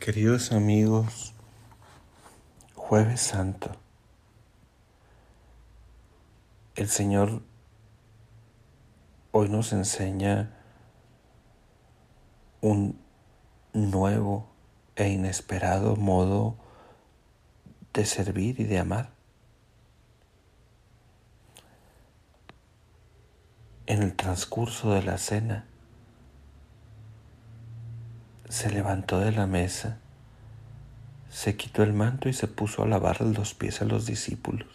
Queridos amigos, jueves santo, el Señor hoy nos enseña un nuevo e inesperado modo de servir y de amar. En el transcurso de la cena, se levantó de la mesa, se quitó el manto y se puso a lavar los pies a los discípulos.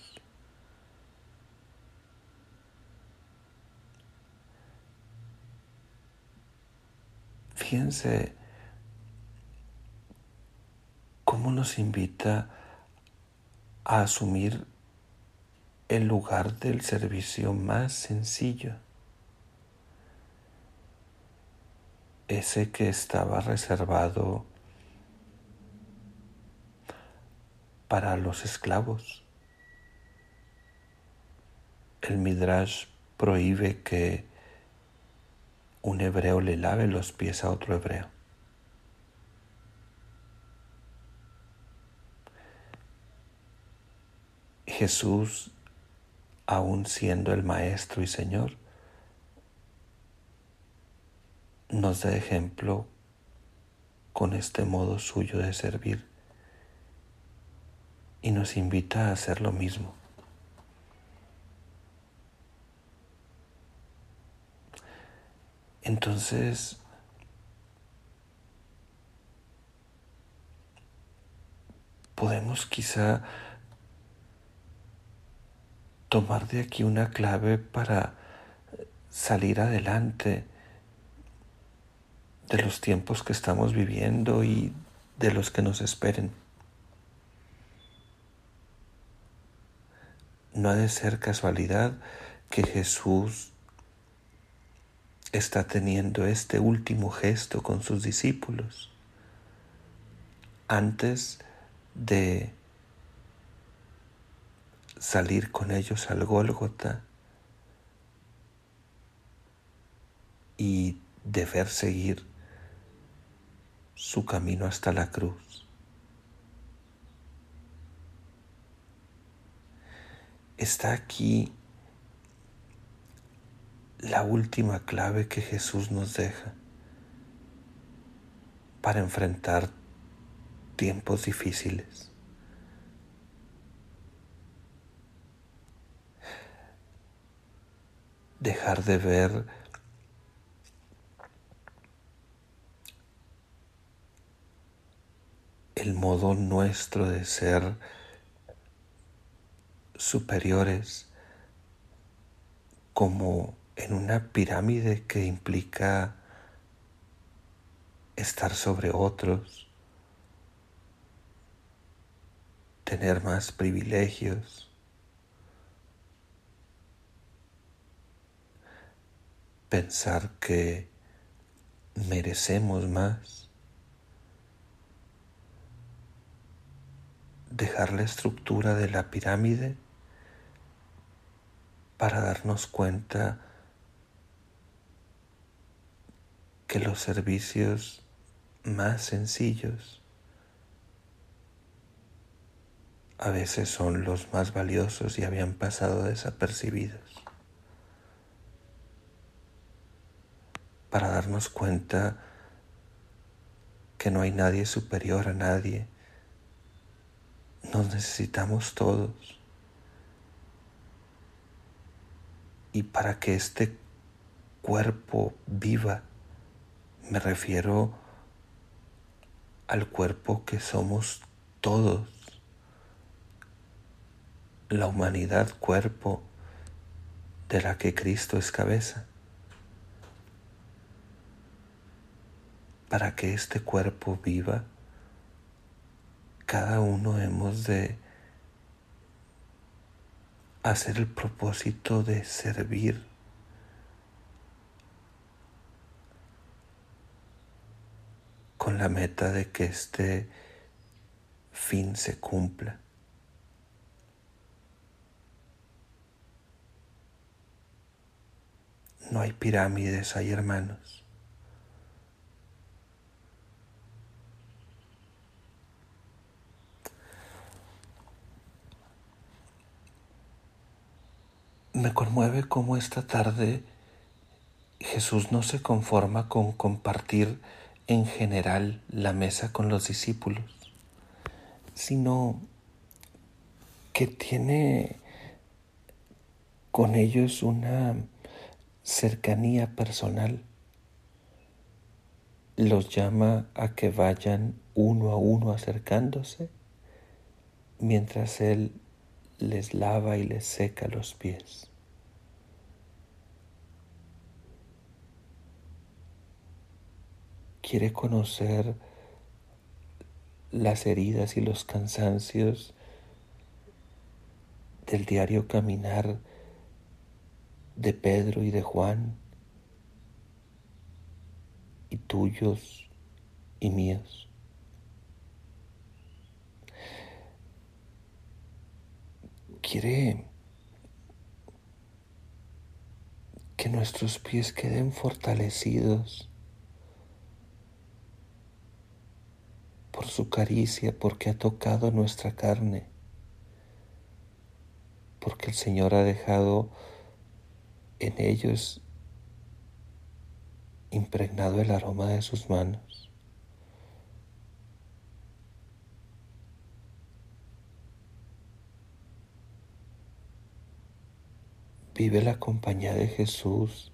Fíjense cómo nos invita a asumir el lugar del servicio más sencillo. Ese que estaba reservado para los esclavos. El Midrash prohíbe que un hebreo le lave los pies a otro hebreo. Jesús, aun siendo el Maestro y Señor, nos da ejemplo con este modo suyo de servir y nos invita a hacer lo mismo. Entonces, podemos quizá tomar de aquí una clave para salir adelante de los tiempos que estamos viviendo y de los que nos esperen. No ha de ser casualidad que Jesús está teniendo este último gesto con sus discípulos antes de salir con ellos al Gólgota y deber seguir su camino hasta la cruz. Está aquí la última clave que Jesús nos deja para enfrentar tiempos difíciles. Dejar de ver el modo nuestro de ser superiores como en una pirámide que implica estar sobre otros, tener más privilegios, pensar que merecemos más. Dejar la estructura de la pirámide para darnos cuenta que los servicios más sencillos a veces son los más valiosos y habían pasado desapercibidos. Para darnos cuenta que no hay nadie superior a nadie nos necesitamos todos. Y para que este cuerpo viva, me refiero al cuerpo que somos todos, la humanidad cuerpo de la que Cristo es cabeza. Para que este cuerpo viva, cada uno hemos de hacer el propósito de servir. con la meta de que este fin se cumpla. No hay pirámides, hay hermanos. Me conmueve cómo esta tarde Jesús no se conforma con compartir en general la mesa con los discípulos, sino que tiene con ellos una cercanía personal. Los llama a que vayan uno a uno acercándose mientras Él les lava y les seca los pies. Quiere conocer las heridas y los cansancios del diario caminar de Pedro y de Juan, y tuyos y míos. Quiere que nuestros pies queden fortalecidos por su caricia, porque ha tocado nuestra carne porque el Señor ha dejado en ellos impregnado el aroma de sus manos. Vive la compañía de Jesús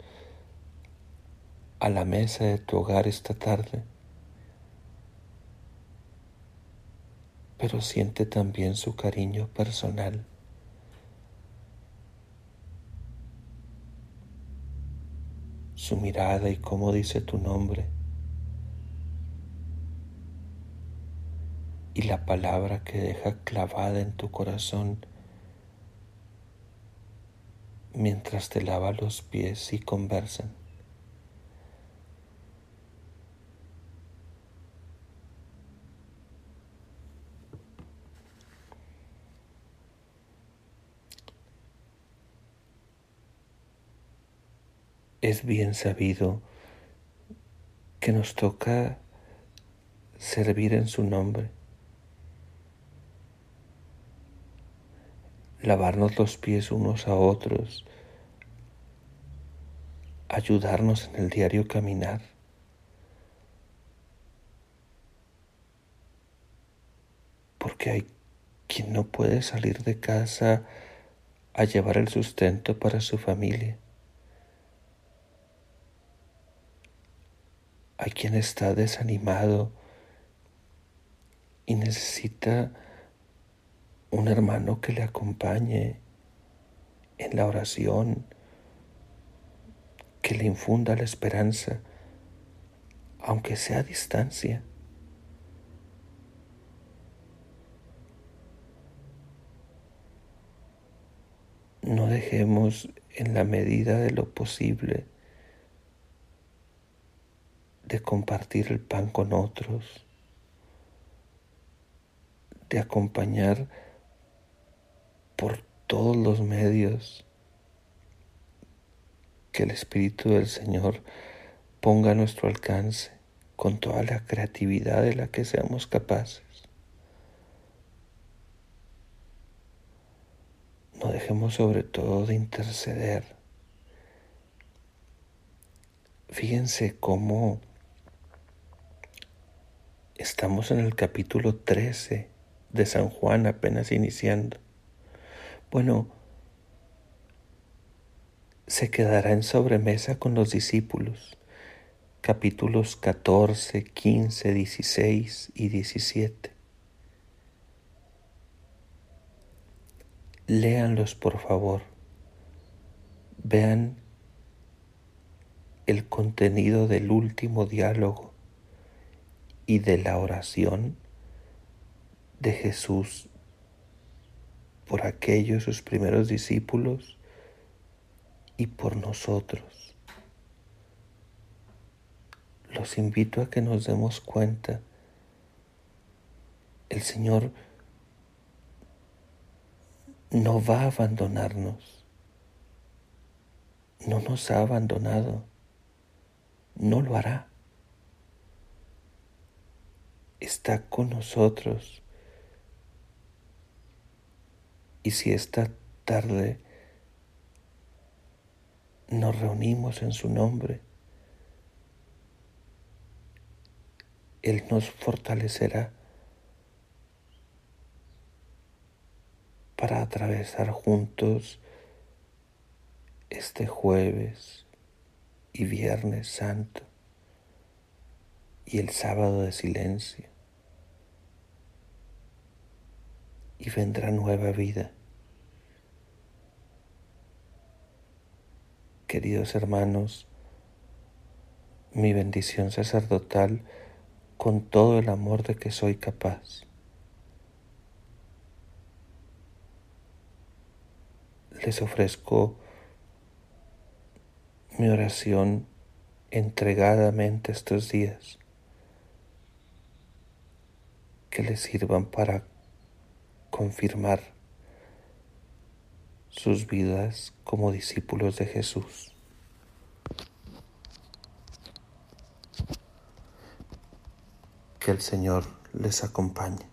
a la mesa de tu hogar esta tarde, pero siente también su cariño personal. su mirada y cómo dice tu nombre. Y la palabra que deja clavada en tu corazón mientras te lava los pies y conversan. es bien sabido que nos toca servir en su nombre, lavarnos los pies unos a otros, ayudarnos en el diario caminar. Porque hay quien no puede salir de casa a llevar el sustento para su familia. Hay quien está desanimado y necesita un hermano que le acompañe en la oración, que le infunda la esperanza, aunque sea a distancia. No dejemos en la medida de lo posible de compartir el pan con otros, de acompañar por todos los medios que el Espíritu del Señor ponga a nuestro alcance con toda la creatividad de la que seamos capaces. No dejemos sobre todo de interceder. Fíjense cómo Estamos en el capítulo 13 de San Juan apenas iniciando. Bueno, se quedará en sobremesa con los discípulos, capítulos 14, 15, 16 y 17. Léanlos por favor. Vean el contenido del último diálogo y de la oración de Jesús por aquellos sus primeros discípulos y por nosotros. Los invito a que nos demos cuenta. El Señor no va a abandonarnos. No nos ha abandonado. No lo hará está con nosotros. Y si esta tarde nos reunimos en su nombre, Él nos fortalecerá para atravesar juntos este jueves y viernes santo y el sábado de silencio. Y vendrá nueva vida. Queridos hermanos, mi bendición sacerdotal con todo el amor de que soy capaz. Les ofrezco mi oración entregadamente estos días, que les sirvan para confirmar sus vidas como discípulos de Jesús. Que el Señor les acompañe.